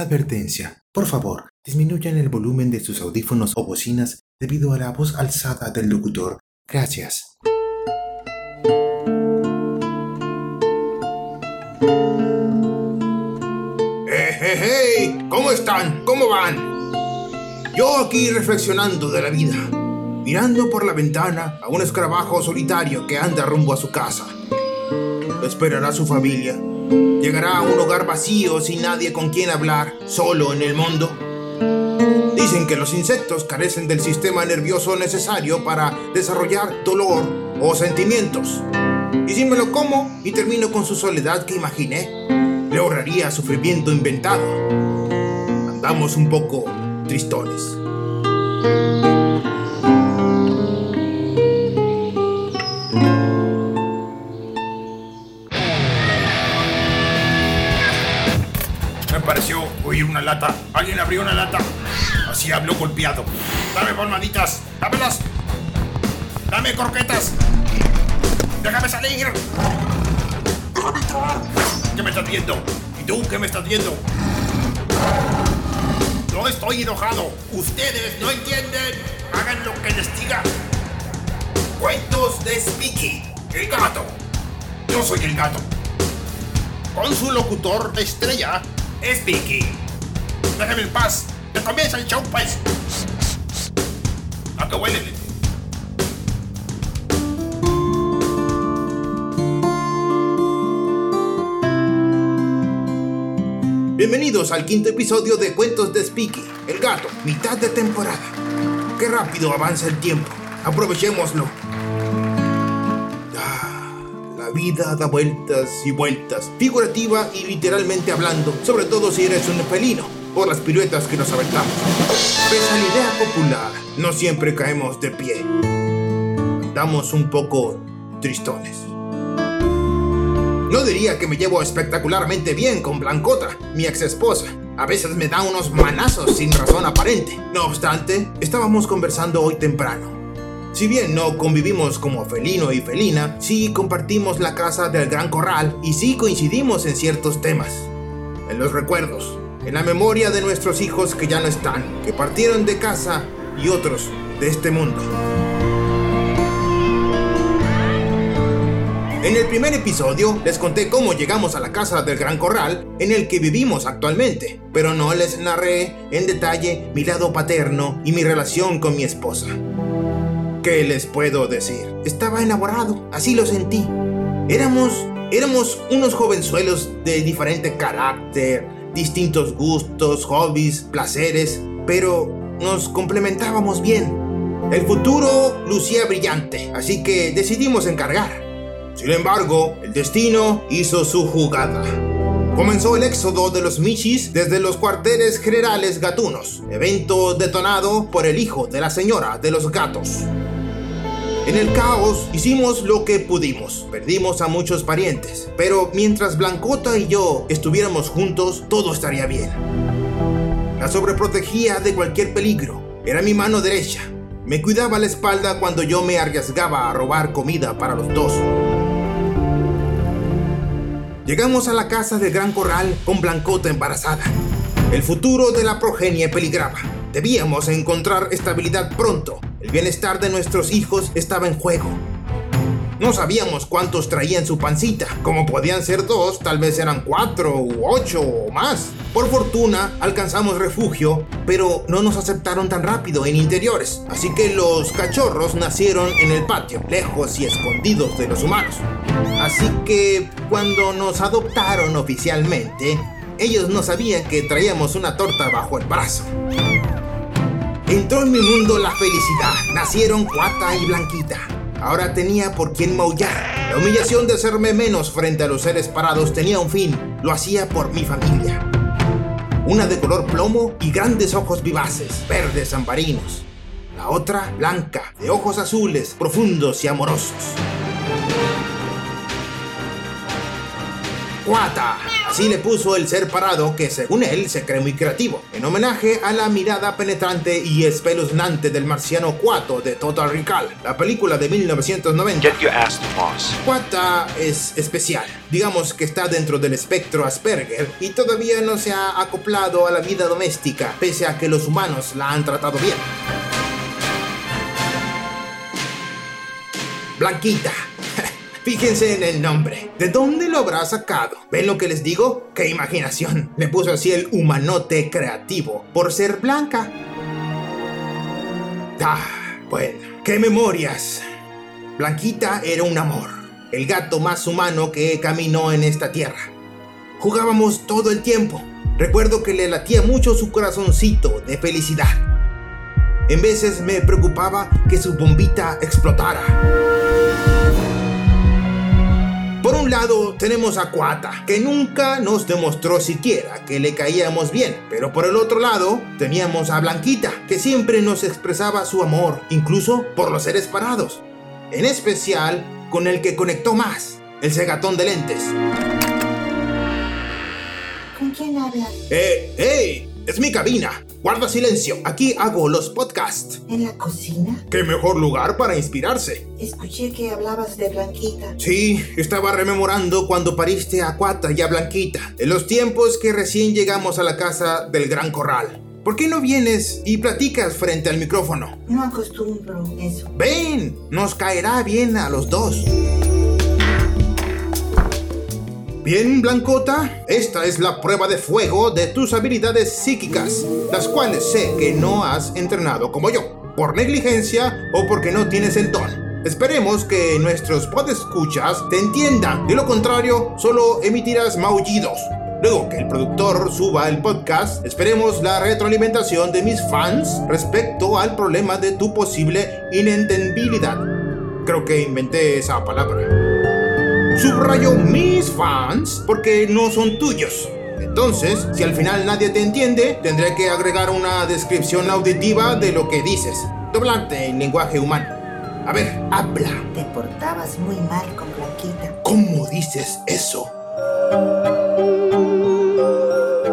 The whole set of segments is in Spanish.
Advertencia. Por favor, disminuyan el volumen de sus audífonos o bocinas debido a la voz alzada del locutor. Gracias. ¡Eh, hey, hey! ¿Cómo están? ¿Cómo van? Yo aquí reflexionando de la vida, mirando por la ventana a un escarabajo solitario que anda rumbo a su casa. Lo esperará su familia. Llegará a un hogar vacío sin nadie con quien hablar, solo en el mundo. Dicen que los insectos carecen del sistema nervioso necesario para desarrollar dolor o sentimientos. Y si me lo como y termino con su soledad que imaginé, le ahorraría sufrimiento inventado. Andamos un poco tristones. Lata. Alguien abrió una lata. Así habló golpeado. Dame palmaditas. Dámelas. Dame croquetas. Déjame salir. Déjame entrar. ¿Qué me estás viendo? ¿Y tú qué me estás viendo? No estoy enojado. Ustedes no entienden. Hagan lo que les diga. Cuentos de Speaky, el gato. Yo soy el gato. Con su locutor estrella, Speaky. Déjeme en paz. Que comienza el show, pues. ¿A qué huele? Bienvenidos al quinto episodio de Cuentos de Speaky, el gato, mitad de temporada. Qué rápido avanza el tiempo. Aprovechémoslo. Ah, la vida da vueltas y vueltas, figurativa y literalmente hablando, sobre todo si eres un felino, por las piruetas que nos aventamos. Pese a la idea popular, no siempre caemos de pie. Damos un poco tristones. No diría que me llevo espectacularmente bien con Blancota, mi ex esposa. A veces me da unos manazos sin razón aparente. No obstante, estábamos conversando hoy temprano. Si bien no convivimos como felino y felina, sí compartimos la casa del Gran Corral y sí coincidimos en ciertos temas. En los recuerdos, en la memoria de nuestros hijos que ya no están, que partieron de casa y otros de este mundo. En el primer episodio les conté cómo llegamos a la casa del Gran Corral en el que vivimos actualmente, pero no les narré en detalle mi lado paterno y mi relación con mi esposa. ¿Qué les puedo decir? Estaba enamorado, así lo sentí. Éramos, éramos unos jovenzuelos de diferente carácter, distintos gustos, hobbies, placeres, pero nos complementábamos bien. El futuro lucía brillante, así que decidimos encargar. Sin embargo, el destino hizo su jugada. Comenzó el éxodo de los Michis desde los cuarteles generales gatunos, evento detonado por el hijo de la señora de los gatos. En el caos hicimos lo que pudimos, perdimos a muchos parientes, pero mientras Blancota y yo estuviéramos juntos, todo estaría bien. La sobreprotegía de cualquier peligro, era mi mano derecha, me cuidaba la espalda cuando yo me arriesgaba a robar comida para los dos. Llegamos a la casa del Gran Corral con Blancota embarazada. El futuro de la progenie peligraba. Debíamos encontrar estabilidad pronto. Bienestar de nuestros hijos estaba en juego. No sabíamos cuántos traía en su pancita. Como podían ser dos, tal vez eran cuatro u ocho o más. Por fortuna, alcanzamos refugio, pero no nos aceptaron tan rápido en interiores. Así que los cachorros nacieron en el patio, lejos y escondidos de los humanos. Así que cuando nos adoptaron oficialmente, ellos no sabían que traíamos una torta bajo el brazo. Entró en mi mundo la felicidad. Nacieron Cuata y Blanquita. Ahora tenía por quién maullar. La humillación de hacerme menos frente a los seres parados tenía un fin. Lo hacía por mi familia. Una de color plomo y grandes ojos vivaces, verdes ambarinos. La otra blanca, de ojos azules, profundos y amorosos. Cuata, Así le puso el ser parado que según él se cree muy creativo, en homenaje a la mirada penetrante y espeluznante del marciano Cuato de Total Recall, la película de 1990. Get your ass to Mars. Cuata es especial, digamos que está dentro del espectro Asperger y todavía no se ha acoplado a la vida doméstica, pese a que los humanos la han tratado bien. Blanquita. Fíjense en el nombre. ¿De dónde lo habrá sacado? ¿Ven lo que les digo? ¡Qué imaginación! Le puso así el humanote creativo por ser blanca. Ah, bueno, qué memorias. Blanquita era un amor, el gato más humano que caminó en esta tierra. Jugábamos todo el tiempo. Recuerdo que le latía mucho su corazoncito de felicidad. En veces me preocupaba que su bombita explotara. Un lado tenemos a Cuata, que nunca nos demostró siquiera que le caíamos bien, pero por el otro lado teníamos a Blanquita, que siempre nos expresaba su amor, incluso por los seres parados, en especial con el que conectó más, el cegatón de lentes. ¿Con quién hablas? ¡Eh, hey! Es mi cabina. Guarda silencio. Aquí hago los podcasts. ¿En la cocina? ¿Qué mejor lugar para inspirarse? Escuché que hablabas de Blanquita. Sí, estaba rememorando cuando pariste a Cuata y a Blanquita, en los tiempos que recién llegamos a la casa del Gran Corral. ¿Por qué no vienes y platicas frente al micrófono? No acostumbro eso. Ven, nos caerá bien a los dos. Bien, Blancota, esta es la prueba de fuego de tus habilidades psíquicas, las cuales sé que no has entrenado como yo, por negligencia o porque no tienes el don. Esperemos que nuestros podescuchas te entiendan, de lo contrario, solo emitirás maullidos. Luego que el productor suba el podcast, esperemos la retroalimentación de mis fans respecto al problema de tu posible inentendibilidad. Creo que inventé esa palabra. Subrayo mis fans porque no son tuyos. Entonces, si al final nadie te entiende, tendré que agregar una descripción auditiva de lo que dices. Doblarte en lenguaje humano. A ver, habla. Te portabas muy mal con Blanquita. ¿Cómo dices eso?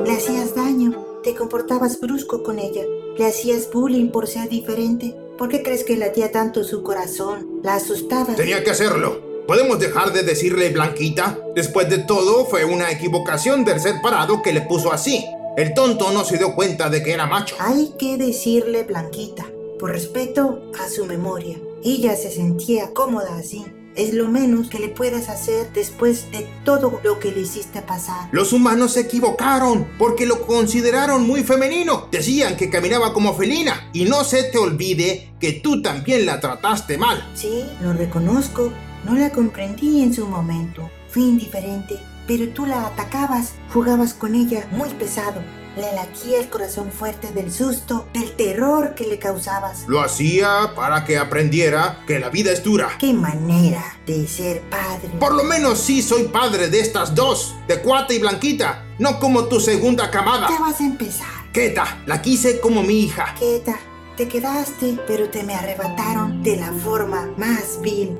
Le hacías daño. Te comportabas brusco con ella. Le hacías bullying por ser diferente. ¿Por qué crees que latía tanto su corazón? La asustabas. Tenía que hacerlo. ¿Podemos dejar de decirle Blanquita? Después de todo, fue una equivocación del ser parado que le puso así. El tonto no se dio cuenta de que era macho. Hay que decirle Blanquita, por respeto a su memoria. Ella se sentía cómoda así. Es lo menos que le puedes hacer después de todo lo que le hiciste pasar. Los humanos se equivocaron porque lo consideraron muy femenino. Decían que caminaba como felina. Y no se te olvide que tú también la trataste mal. Sí, lo reconozco. No la comprendí en su momento. Fui indiferente, pero tú la atacabas, jugabas con ella muy pesado. Le latía el corazón fuerte del susto, del terror que le causabas. Lo hacía para que aprendiera que la vida es dura. ¡Qué manera de ser padre! Por lo menos sí soy padre de estas dos, de Cuata y Blanquita, no como tu segunda camada. Ya vas a empezar. Queta, la quise como mi hija. Queta, te quedaste, pero te me arrebataron de la forma más vil.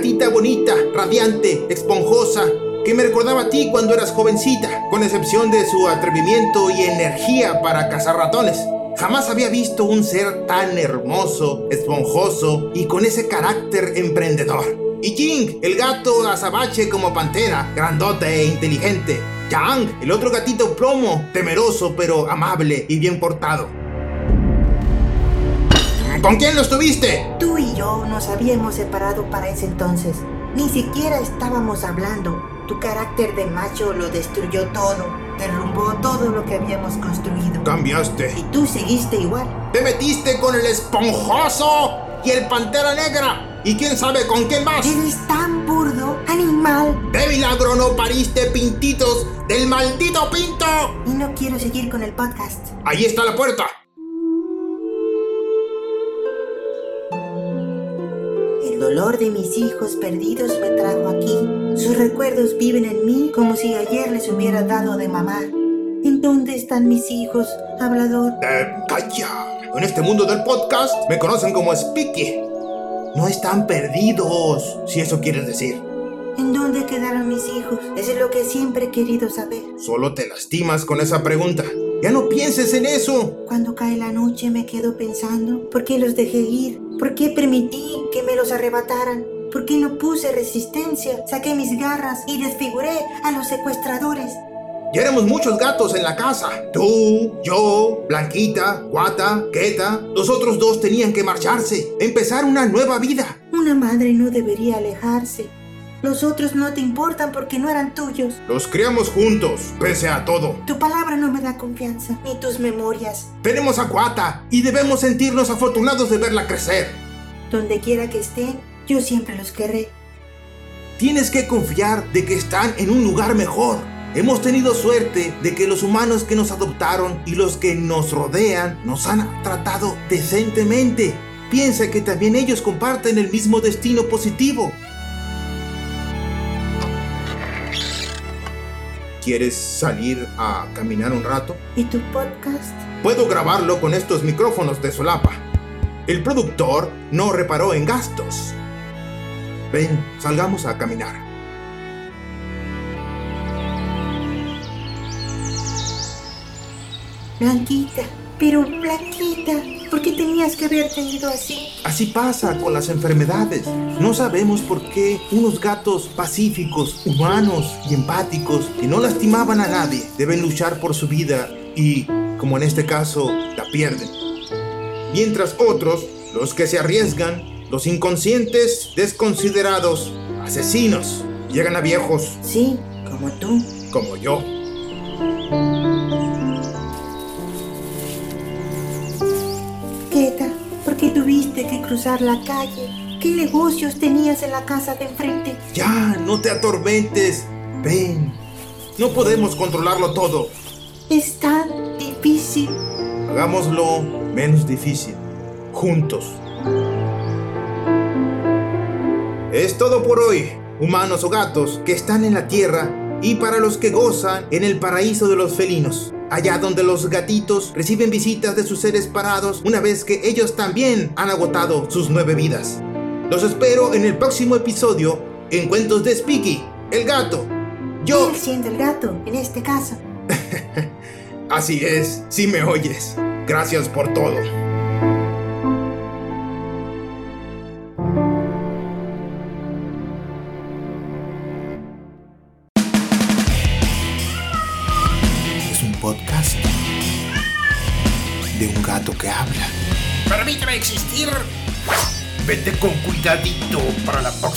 Gatita bonita, radiante, esponjosa, que me recordaba a ti cuando eras jovencita, con excepción de su atrevimiento y energía para cazar ratones. Jamás había visto un ser tan hermoso, esponjoso y con ese carácter emprendedor. Y Jing, el gato azabache como pantera, grandote e inteligente. Yang, el otro gatito plomo, temeroso pero amable y bien portado. ¿Con quién lo estuviste? Tú y yo nos habíamos separado para ese entonces. Ni siquiera estábamos hablando. Tu carácter de macho lo destruyó todo. Derrumbó todo lo que habíamos construido. Cambiaste. Y tú seguiste igual. Te metiste con el esponjoso y el pantera negra. Y quién sabe con quién más. Eres tan burdo, animal. De milagro no pariste pintitos del maldito pinto. Y no quiero seguir con el podcast. Ahí está la puerta. Dolor de mis hijos perdidos me trajo aquí. Sus recuerdos viven en mí como si ayer les hubiera dado de mamar. ¿En dónde están mis hijos, hablador? Eh, calla. En este mundo del podcast me conocen como Spiky. no están perdidos, si eso quieres decir. ¿En dónde quedaron mis hijos? Eso es lo que siempre he querido saber. Solo te lastimas con esa pregunta. Ya no pienses en eso. Cuando cae la noche me quedo pensando, ¿por qué los dejé ir? ¿Por qué permití que me los arrebataran? ¿Por qué no puse resistencia? Saqué mis garras y desfiguré a los secuestradores. Ya éramos muchos gatos en la casa. Tú, yo, Blanquita, Guata, Queta. Los otros dos tenían que marcharse, empezar una nueva vida. Una madre no debería alejarse. Los otros no te importan porque no eran tuyos. Los criamos juntos, pese a todo. Tu palabra no me da confianza, ni tus memorias. Tenemos a Guata y debemos sentirnos afortunados de verla crecer. Donde quiera que estén, yo siempre los querré. Tienes que confiar de que están en un lugar mejor. Hemos tenido suerte de que los humanos que nos adoptaron y los que nos rodean nos han tratado decentemente. Piensa que también ellos comparten el mismo destino positivo. ¿Quieres salir a caminar un rato? ¿Y tu podcast? Puedo grabarlo con estos micrófonos de solapa. El productor no reparó en gastos. Ven, salgamos a caminar. Blanquita, pero Blanquita, ¿por qué tenías que haberte ido así? Así pasa con las enfermedades. No sabemos por qué unos gatos pacíficos, humanos y empáticos que no lastimaban a nadie deben luchar por su vida y, como en este caso, la pierden. Mientras otros, los que se arriesgan, los inconscientes, desconsiderados, asesinos, llegan a viejos Sí, como tú. como yo. Cruzar la calle? ¿Qué negocios tenías en la casa de enfrente? Ya, no te atormentes. Ven. No podemos controlarlo todo. Es tan difícil. Hagámoslo menos difícil. Juntos. Es todo por hoy, humanos o gatos que están en la tierra y para los que gozan en el paraíso de los felinos. Allá donde los gatitos reciben visitas de sus seres parados una vez que ellos también han agotado sus nueve vidas. Los espero en el próximo episodio en Cuentos de Speaky, el gato. Yo... Él siendo el gato, en este caso. Así es, si me oyes. Gracias por todo. Para la próxima.